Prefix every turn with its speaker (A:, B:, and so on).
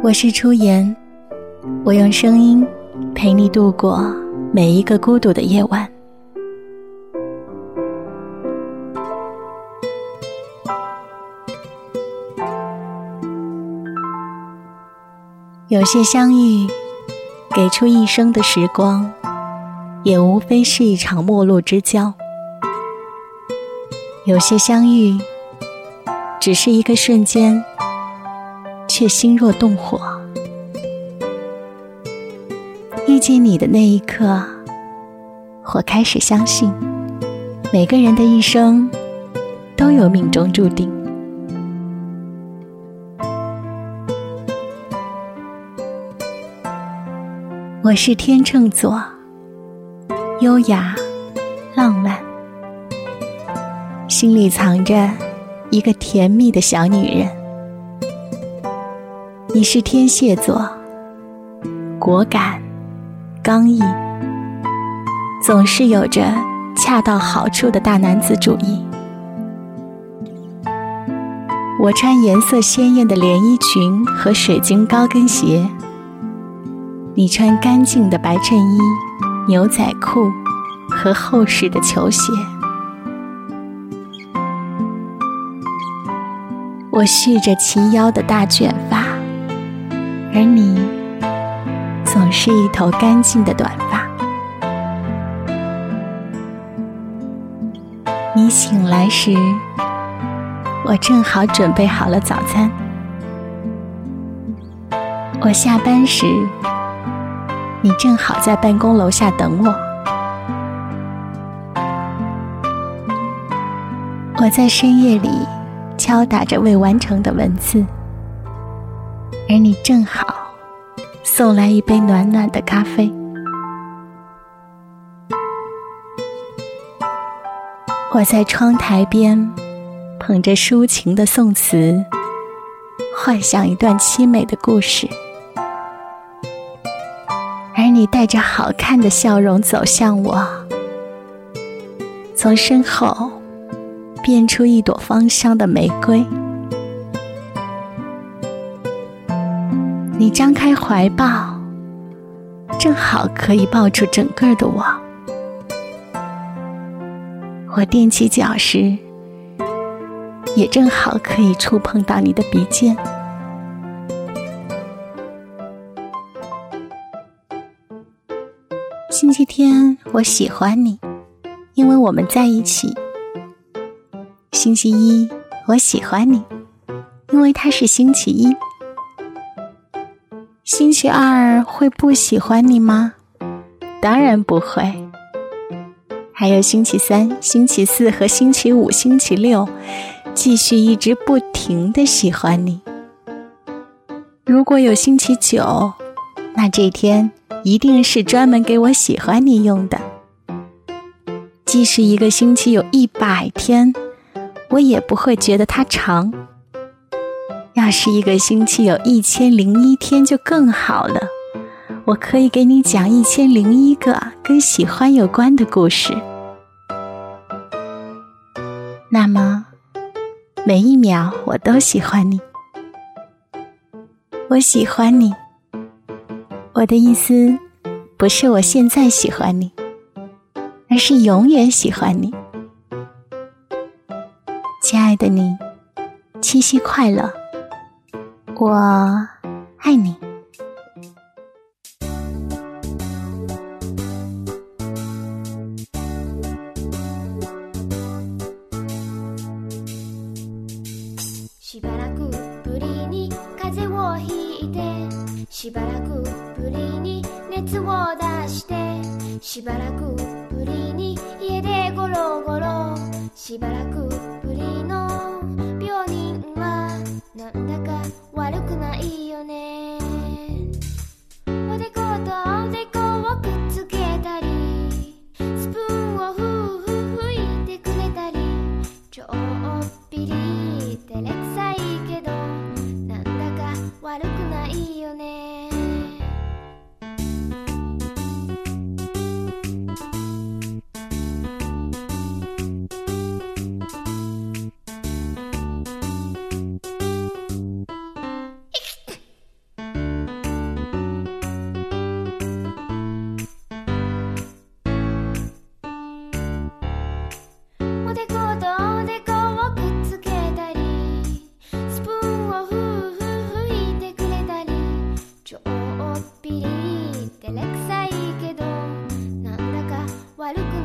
A: 我是初言，我用声音陪你度过每一个孤独的夜晚。有些相遇，给出一生的时光，也无非是一场陌路之交；有些相遇，只是一个瞬间，却心若动火。遇见你的那一刻，我开始相信，每个人的一生都有命中注定。我是天秤座，优雅、浪漫，心里藏着一个甜蜜的小女人。你是天蝎座，果敢、刚毅，总是有着恰到好处的大男子主义。我穿颜色鲜艳的连衣裙和水晶高跟鞋。你穿干净的白衬衣、牛仔裤和厚实的球鞋。我蓄着齐腰的大卷发，而你总是一头干净的短发。你醒来时，我正好准备好了早餐。我下班时。你正好在办公楼下等我，我在深夜里敲打着未完成的文字，而你正好送来一杯暖暖的咖啡。我在窗台边捧着抒情的宋词，幻想一段凄美的故事。而你带着好看的笑容走向我，从身后变出一朵芳香的玫瑰。你张开怀抱，正好可以抱住整个的我。我踮起脚时，也正好可以触碰到你的鼻尖。星期天，我喜欢你，因为我们在一起。星期一，我喜欢你，因为它是星期一。星期二会不喜欢你吗？当然不会。还有星期三、星期四和星期五、星期六，继续一直不停的喜欢你。如果有星期九，那这天。一定是专门给我喜欢你用的。即使一个星期有一百天，我也不会觉得它长。要是一个星期有一千零一天就更好了，我可以给你讲一千零一个跟喜欢有关的故事。那么，每一秒我都喜欢你，我喜欢你。我的意思，不是我现在喜欢你，而是永远喜欢你，亲爱的你，七夕快乐！我爱你。
B: しばらくぶりに風邪をひいてしばらくぶりに熱を出してしばらくぶりに家でゴロゴロしばらくぶり le